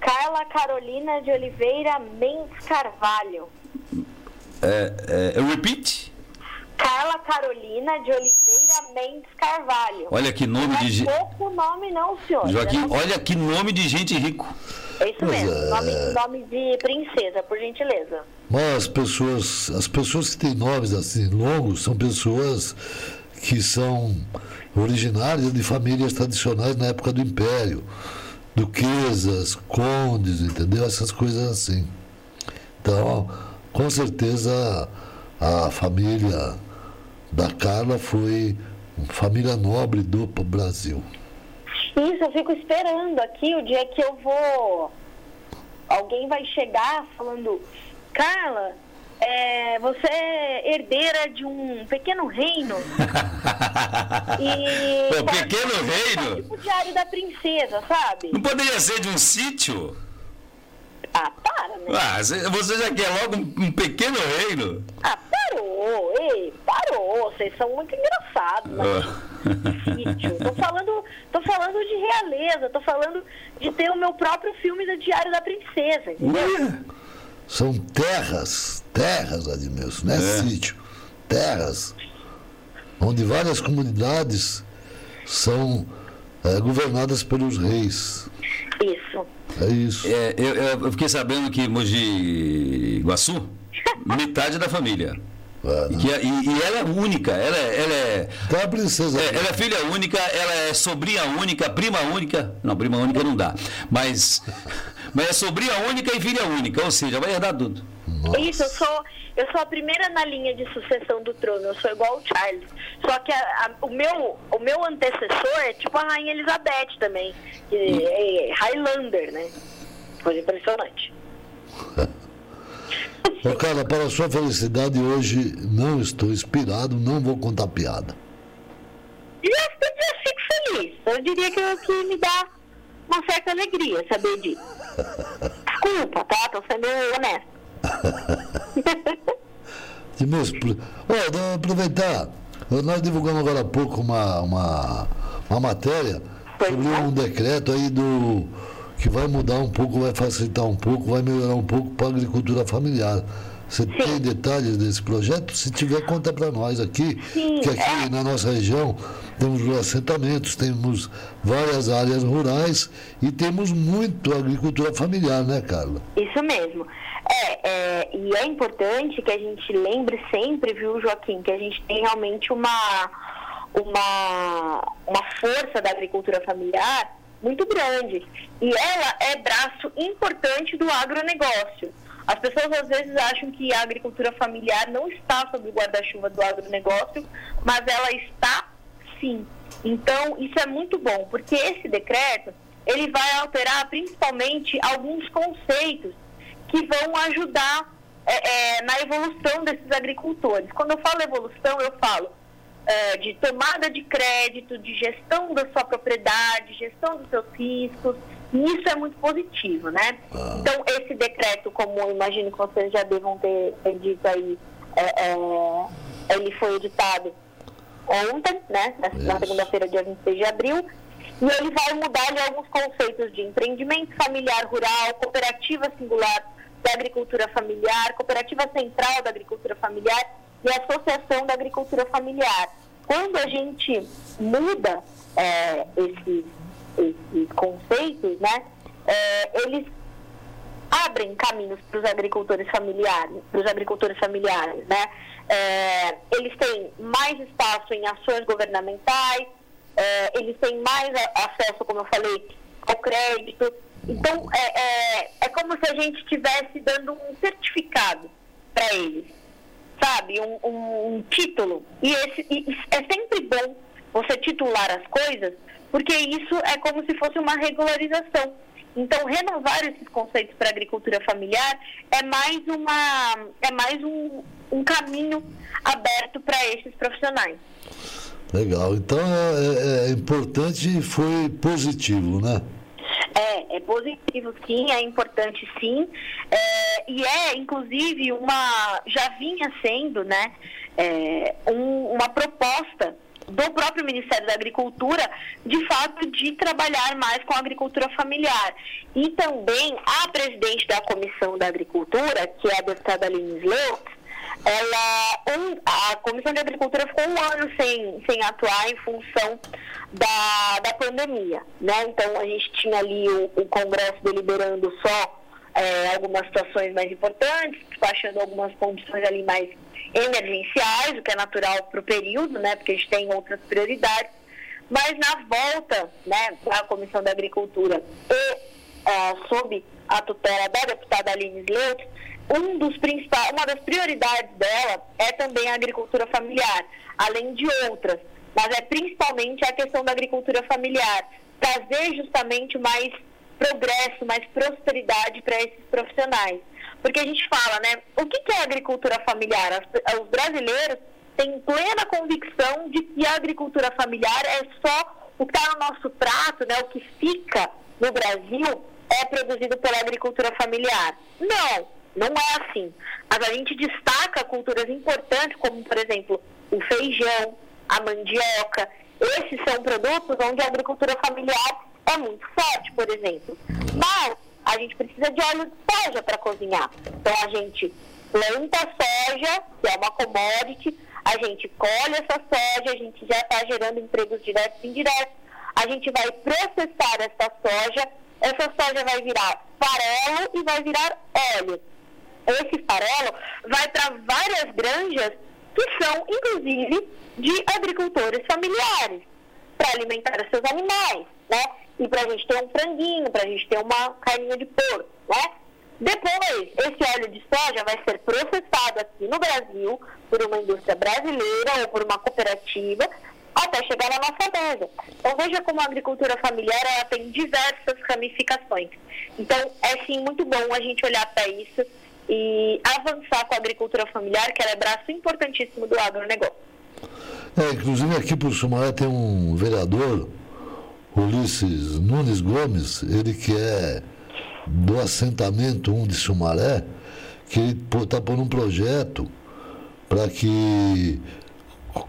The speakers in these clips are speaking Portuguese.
Carla Carolina de Oliveira Mendes Carvalho. É, é, repeat? Carla Carolina de Oliveira Mendes Carvalho. Olha que nome não de é gente. pouco nome não, senhor. Joaquim, Não- olha que nome de gente rico. É isso mesmo. Nome, nome de princesa, por gentileza. Mas as pessoas, as pessoas que têm nomes assim longos são pessoas que são originárias de famílias tradicionais na época do Império. Duquesas, condes, entendeu? Essas coisas assim. Então, com certeza a família da Carla foi uma família nobre do Brasil. Isso, eu fico esperando aqui o dia que eu vou. Alguém vai chegar falando, Carla, é, você é herdeira de um pequeno reino. e. Um pequeno reino? Tipo o Diário da Princesa, sabe? Não poderia ser de um sítio? Ah, para, né? Ah, cê- você já quer logo um, um pequeno reino? Ah, parou, ei, parou. Vocês são muito engraçados. Ah. sítio. Tô falando, tô falando de realeza, tô falando de ter o meu próprio filme do Diário da Princesa, entendeu? Ué? São terras, terras, Admilson, não é, É. sítio. Terras, onde várias comunidades são eh, governadas pelos reis. Isso. É isso. É, eu, eu fiquei sabendo que Mogi Guaçu, metade da família. É, E, que, é- e, e ela é única, ela é, ela é, Então a princesa. é, ela é filha única, ela é sobrinha única, prima única. Não, prima única não dá. Mas, mas é sobrinha única e filha única, ou seja, vai herdar tudo. Nossa. Isso, eu sou, eu sou a primeira na linha de sucessão do trono, eu sou igual o Charles. Só que a- a- o, meu, o meu antecessor é tipo a Rainha Elizabeth também, que é Highlander, né? Coisa impressionante. Ô, cara, para a sua felicidade, hoje não estou inspirado, não vou contar piada. E eu, eu fico feliz. Eu diria que, que me dá uma certa alegria saber disso. Desculpa, tá? Tô sendo. Edmilson, pro- Ó, vou aproveitar. Nós divulgamos agora há pouco uma, uma, uma matéria Pois sobre não. um decreto aí do que vai mudar um pouco, vai facilitar um pouco, vai melhorar um pouco para a agricultura familiar. Você tem detalhes desse projeto? Se tiver, conta para nós aqui, Sim, que aqui é. na nossa região temos os assentamentos, temos várias áreas rurais e temos muito agricultura familiar, né, Carla? Isso mesmo. É, é, e é importante que a gente lembre sempre, viu, Joaquim, que a gente tem realmente uma, uma, uma força da agricultura familiar muito grande. E ela é braço importante do agronegócio. As pessoas às vezes acham que a agricultura familiar não está sob o guarda-chuva do agronegócio, mas ela está sim. Então, isso é muito bom, porque esse decreto, ele vai alterar principalmente alguns conceitos que vão ajudar é, é, na evolução desses agricultores. Quando eu falo evolução, eu falo é, de tomada de crédito, de gestão da sua propriedade, gestão dos seus riscos. E isso é muito positivo, né? Então, esse decreto, como imagino que vocês já devam ter, ter dito aí, é, é, ele foi editado ontem, né? Na, na segunda-feira, dia 26 de abril. E ele vai mudar ali alguns conceitos de empreendimento familiar rural, cooperativa singular da agricultura familiar, cooperativa central da agricultura familiar e associação da agricultura familiar. Quando a gente muda é, esses, esses conceitos, né? é, eles abrem caminhos para os agricultores familiares, para agricultores familiares, né? É, eles têm mais espaço em ações governamentais, é, eles têm mais acesso, como eu falei, ao crédito. Então, é, é, é como se a gente estivesse dando um certificado para eles, sabe? Um, um- um título. E, esse, e é sempre bom você titular as coisas, porque isso é como se fosse uma regularização. Então, renovar esses conceitos para a agricultura familiar é mais, uma, é mais um, um caminho aberto para esses profissionais. Legal. Então é, é- é importante e foi positivo, né? É, é positivo sim, é importante sim. É, e é, inclusive, uma. já vinha sendo, né? é, um- uma proposta do próprio Ministério da Agricultura, de fato, de trabalhar mais com a agricultura familiar. E também a presidente da Comissão da Agricultura, que é a deputada Aline Sleutz, ela, um, a Comissão de Agricultura ficou um ano sem, sem atuar em função da, da pandemia. Né? Então, a gente tinha ali o, o Congresso deliberando só é, algumas situações mais importantes, despachando algumas condições ali mais emergenciais, o que é natural para o período, né, porque a gente tem outras prioridades. Mas na volta né, da Comissão da Agricultura e é, sob a tutela da deputada Aline Sleut, um dos principais, uma das prioridades dela é também a agricultura familiar, além de outras. Mas é principalmente a questão da agricultura familiar, trazer justamente mais progresso, mais prosperidade para esses profissionais. Porque a gente fala, né? O que é agricultura familiar? Os brasileiros têm plena convicção de que a agricultura familiar é só o que está no nosso prato, né? O que fica no Brasil é produzido pela agricultura familiar. Não, não é assim. Mas a gente destaca culturas importantes, como, por exemplo, o feijão, a mandioca. Esses são produtos onde a agricultura familiar é muito forte, por exemplo. Mas a gente precisa de óleo de soja para cozinhar. Então a gente planta soja, que é uma commodity, a gente colhe essa soja, a gente já está gerando empregos diretos e indiretos, a gente vai processar essa soja, essa soja vai virar farelo e vai virar óleo. Esse farelo vai para várias granjas que são, inclusive, de agricultores familiares, para alimentar os seus animais, né? E para a gente ter um franguinho, para a gente ter uma carninha de porco, né? Depois, esse óleo de soja vai ser processado aqui no Brasil por uma indústria brasileira ou por uma cooperativa até chegar na nossa mesa. Então veja como a agricultura familiar ela tem diversas ramificações. Então é sim muito bom a gente olhar para isso e avançar com a agricultura familiar, que ela é braço importantíssimo do agronegócio. É, inclusive aqui o Sumaré tem um vereador Ulisses Nunes Gomes, ele que é do assentamento 1 de Sumaré, que está pondo um projeto para que,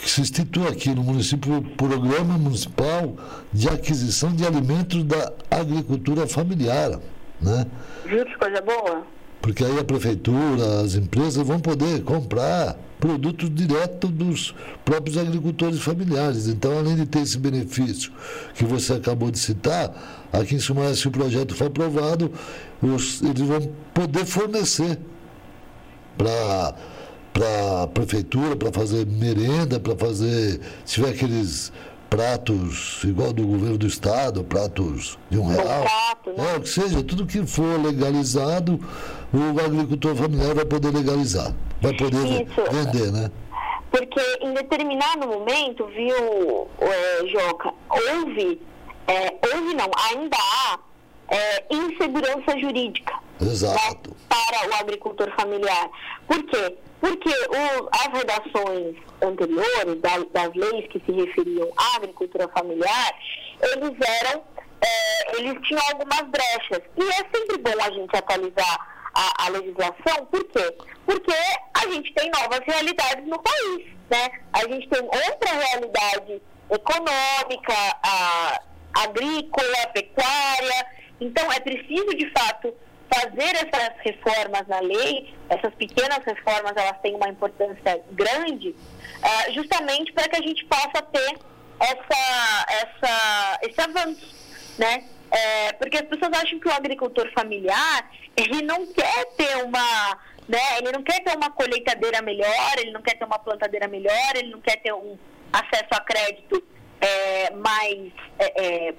que, se institua aqui no município o Programa Municipal de Aquisição de Alimentos da Agricultura Familiar. Né? Viu que coisa boa? Porque aí a prefeitura, as empresas vão poder comprar produtos direto dos próprios agricultores familiares. Então, além de ter esse benefício que você acabou de citar, aqui em Sumaré, se o projeto for aprovado, os, eles vão poder fornecer para para a prefeitura, para fazer merenda, para fazer, se tiver aqueles pratos igual do governo do estado, pratos de um real. Prato, né? é, que seja, tudo que for legalizado, o agricultor familiar vai poder legalizar, vai poder Isso. vender, né? Porque em determinado momento, viu, é, Joca, houve, é, houve não, ainda há é, insegurança jurídica Exato. Né, para o agricultor familiar. Por quê? Porque o, as redações anteriores das, das, leis que se referiam à agricultura familiar, eles eram, é, eles tinham algumas brechas. E é sempre bom a gente atualizar a, a, legislação, por quê? Porque a gente tem novas realidades no país, né? A gente tem outra realidade econômica, a, agrícola, pecuária. Então, é preciso, de fato, fazer essas reformas na lei, essas pequenas reformas, elas têm uma importância grande, uh, justamente para que a gente possa ter essa, essa, esse avanço, né? É, porque as pessoas acham que o agricultor familiar, ele não quer ter uma, né? Ele não quer ter uma colheitadeira melhor, ele não quer ter uma plantadeira melhor, ele não quer ter um acesso a crédito é, mais, é, é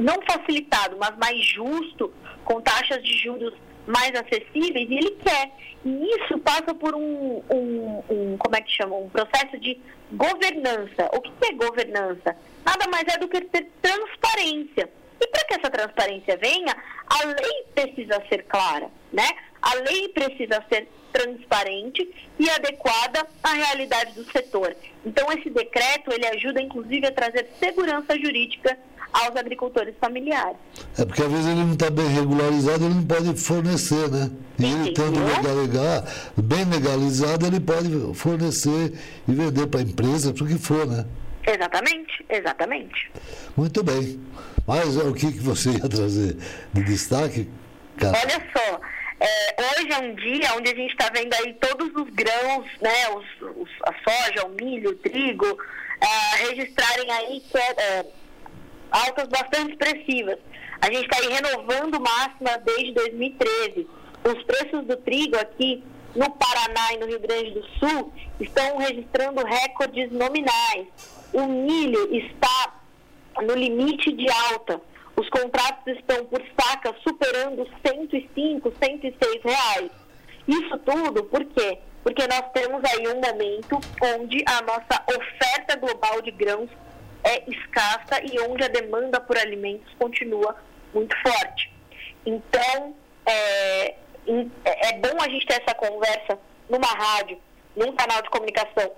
não facilitado, mas mais justo com taxas de juros mais acessíveis e ele quer. E isso passa por um, um, um como é que chama? Um processo de governança. O que é governança? Nada mais é do que ter transparência. E para que essa transparência venha, a lei precisa ser clara, né? A lei precisa ser transparente e adequada à realidade do setor. Então esse decreto ele ajuda inclusive a trazer segurança jurídica aos agricultores familiares. É porque às vezes ele não está bem regularizado, ele não pode fornecer, né? E ele tendo legal, bem legalizado, ele pode fornecer e vender para a empresa, para o que for, né? Exatamente, exatamente. Muito bem. Mas o que, que você ia trazer de destaque? Cara? Olha só, é, hoje é um dia onde a gente está vendo aí todos os grãos, né, os, os, a soja, o milho, o trigo, é, registrarem aí é, altas bastante expressivas. A gente está aí renovando máxima desde 2013. Os preços do trigo aqui no Paraná e no Rio Grande do Sul estão registrando recordes nominais. O milho está no limite de alta. Os contratos estão por saca superando 105, 106 reais. Isso tudo por quê? Porque nós temos aí um momento onde a nossa oferta global de grãos é escassa e onde a demanda por alimentos continua muito forte. Então, é, é bom a gente ter essa conversa numa rádio, num canal de comunicação,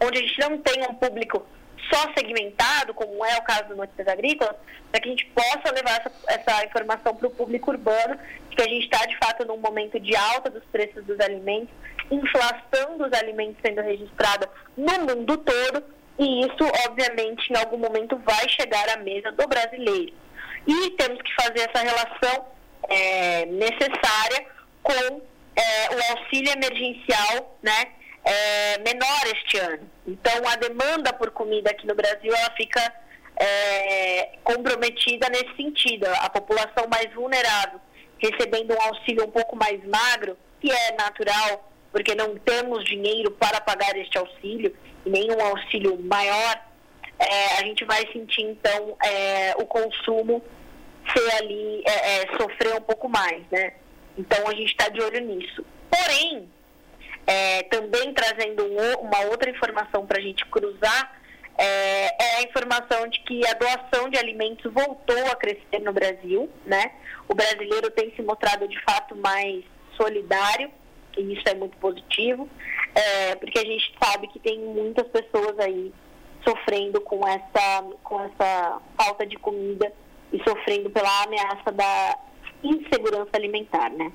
onde a gente não tem um público só segmentado, como é o caso do Notícias Agrícolas, para que a gente possa levar essa, essa informação para o público urbano, de que a gente está, de fato, num momento de alta dos preços dos alimentos, inflação dos alimentos sendo registrada no mundo todo, e isso, obviamente, em algum momento vai chegar à mesa do brasileiro. E temos que fazer essa relação é, necessária com é, o auxílio emergencial, né? É, menor este ano. Então, a demanda por comida aqui no Brasil ela fica é, comprometida nesse sentido. A população mais vulnerável recebendo um auxílio um pouco mais magro, que é natural, porque não temos dinheiro para pagar este auxílio, e nenhum auxílio maior, é, a gente vai sentir, então, é, o consumo ser ali, é, é, sofrer um pouco mais, né? Então, a gente está de olho nisso. Porém, é, também trazendo um, uma outra informação para a gente cruzar, é, é, a informação de que a doação de alimentos voltou a crescer no Brasil, né? O brasileiro tem se mostrado de fato mais solidário, e isso é muito positivo, é, porque a gente sabe que tem muitas pessoas aí sofrendo com essa, com essa falta de comida e sofrendo pela ameaça da insegurança alimentar, né?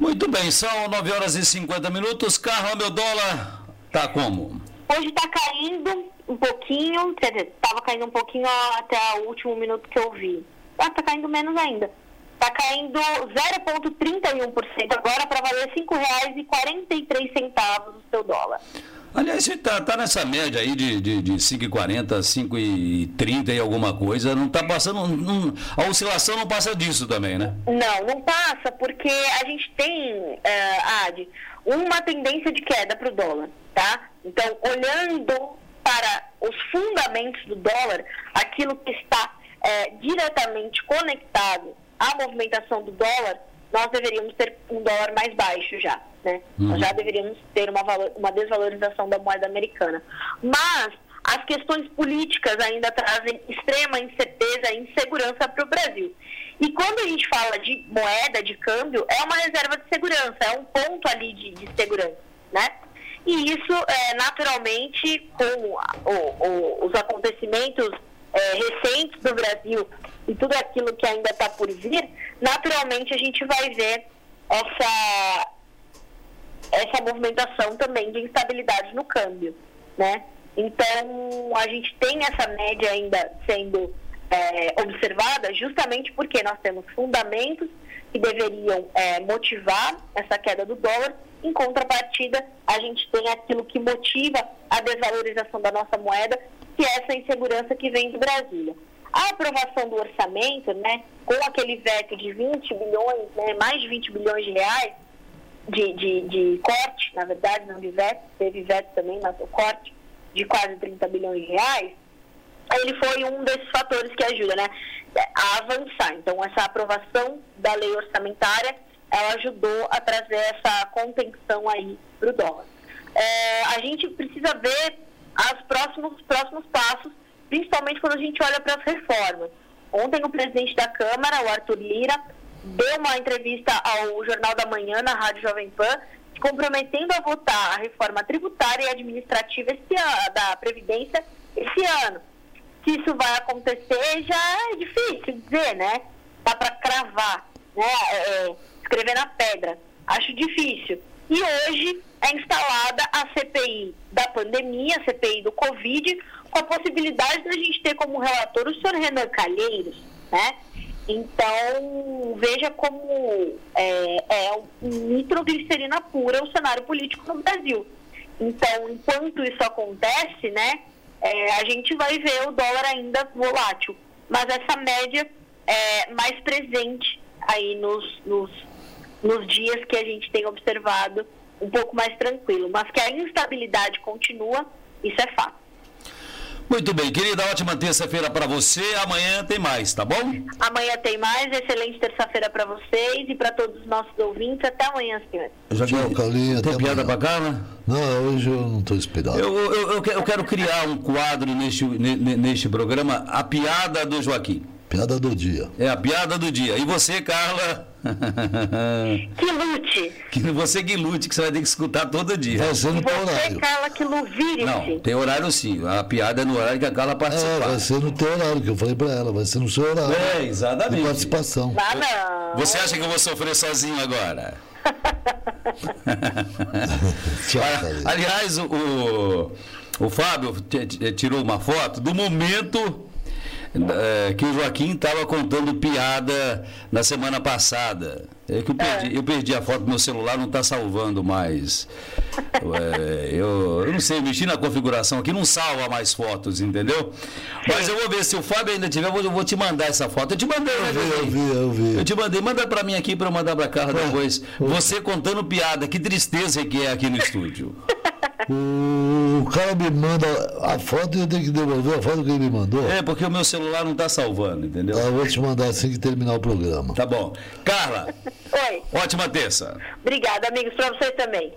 Muito bem, são 9 horas e 50 minutos. Carro, meu dólar, tá como? Hoje está caindo um pouquinho, quer dizer, estava caindo um pouquinho até o último minuto que eu vi. Ah, tá caindo menos ainda. Está caindo 0,31% agora para valer R$ 5,43 o seu dólar. Aliás, está tá nessa média aí de, de, de 5,40, 5,30 e alguma coisa, não está passando. Não, a oscilação não passa disso também, né? Não, não passa, porque a gente tem, uh, Ad, uma tendência de queda para o dólar, tá? Então, olhando para os fundamentos do dólar, aquilo que está uh, diretamente conectado à movimentação do dólar, nós deveríamos ter um dólar mais baixo já né? Uhum. Nós já deveríamos ter uma, valor, uma desvalorização da moeda americana. Mas as questões políticas ainda trazem extrema incerteza e insegurança para o Brasil. E quando a gente fala de moeda, de câmbio, é uma reserva de segurança, é um ponto ali de, de segurança, né? E isso, é, naturalmente, com o, o, os acontecimentos é, recentes do Brasil e tudo aquilo que ainda está por vir, naturalmente a gente vai ver essa, essa movimentação também de instabilidade no câmbio, né? Então, a gente tem essa média ainda sendo é, observada justamente porque nós temos fundamentos que deveriam é, motivar essa queda do dólar. Em contrapartida, a gente tem aquilo que motiva a desvalorização da nossa moeda, que é essa insegurança que vem do Brasília. A aprovação do orçamento, né, com aquele veto de 20 bilhões, né, mais de 20 bilhões de reais, de, de, de corte, na verdade, não de veto, teve veto também, mas o corte de quase 30 bilhões de reais, ele foi um desses fatores que ajuda né, a avançar. Então, essa aprovação da lei orçamentária, ela ajudou a trazer essa contenção aí para o dólar. É, a gente precisa ver os próximos, próximos passos, principalmente quando a gente olha para as reformas. Ontem, o presidente da Câmara, o Arthur Lira, deu uma entrevista ao Jornal da Manhã, na Rádio Jovem Pan, se comprometendo a votar a reforma tributária e administrativa ano, da Previdência esse ano. Se isso vai acontecer, já é difícil dizer, né? Dá para cravar, né? É, é, escrever na pedra. Acho difícil. E hoje é instalada a CPI da pandemia, a CPI do Covid, com a possibilidade da gente ter como relator o senhor Renan Calheiros, né? Então, veja como é, é nitroglicerina pura o cenário político no Brasil. Então, enquanto isso acontece, né, é, a gente vai ver o dólar ainda volátil. Mas essa média é mais presente aí nos, nos, nos dias que a gente tem observado um pouco mais tranquilo. Mas que a instabilidade continua, isso é fato. Muito bem, querida, ótima terça-feira para você. Amanhã tem mais, tá bom? Amanhã tem mais. Excelente terça-feira para vocês e para todos os nossos ouvintes. Até amanhã, senhor. Já Tchau, Calinha. Tem piada para cá, né? Não, hoje eu não estou esperando. Eu, eu, eu, eu, quero criar um quadro neste, neste programa, A Piada do Joaquim. Piada do dia. É a piada do dia. E você, Carla? que lute. Que você que lute, que você vai ter que escutar todo dia. Vai ser no teu horário. Você, Carla, que luvire Não, tem horário sim. A piada é no horário que a Carla participa. É, vai ser no teu horário, que eu falei pra ela. Vai ser no seu horário. É, exatamente. De participação. Ah, não. Você acha que eu vou sofrer sozinho agora? Aliás, o, o, o Fábio tirou uma foto do momento é, que o Joaquim estava contando piada na semana passada. É que eu perdi, eu perdi a foto do meu celular, não está salvando mais. É, eu, eu, não sei, mexi na configuração aqui, não salva mais fotos, entendeu? Mas eu vou ver, se o Fábio ainda tiver, eu vou te mandar essa foto. Eu te mandei, né, Eu vi, eu vi. Eu te mandei, manda para mim aqui para eu mandar para Carla depois. Você contando piada, que tristeza que é aqui no estúdio. O cara me manda a foto e eu tenho que devolver a foto que ele me mandou. É, porque o meu celular não está salvando, entendeu? Eu vou te mandar assim que terminar o programa. Tá bom. Carla, Oi. ótima terça. Obrigada, amigos, para vocês também.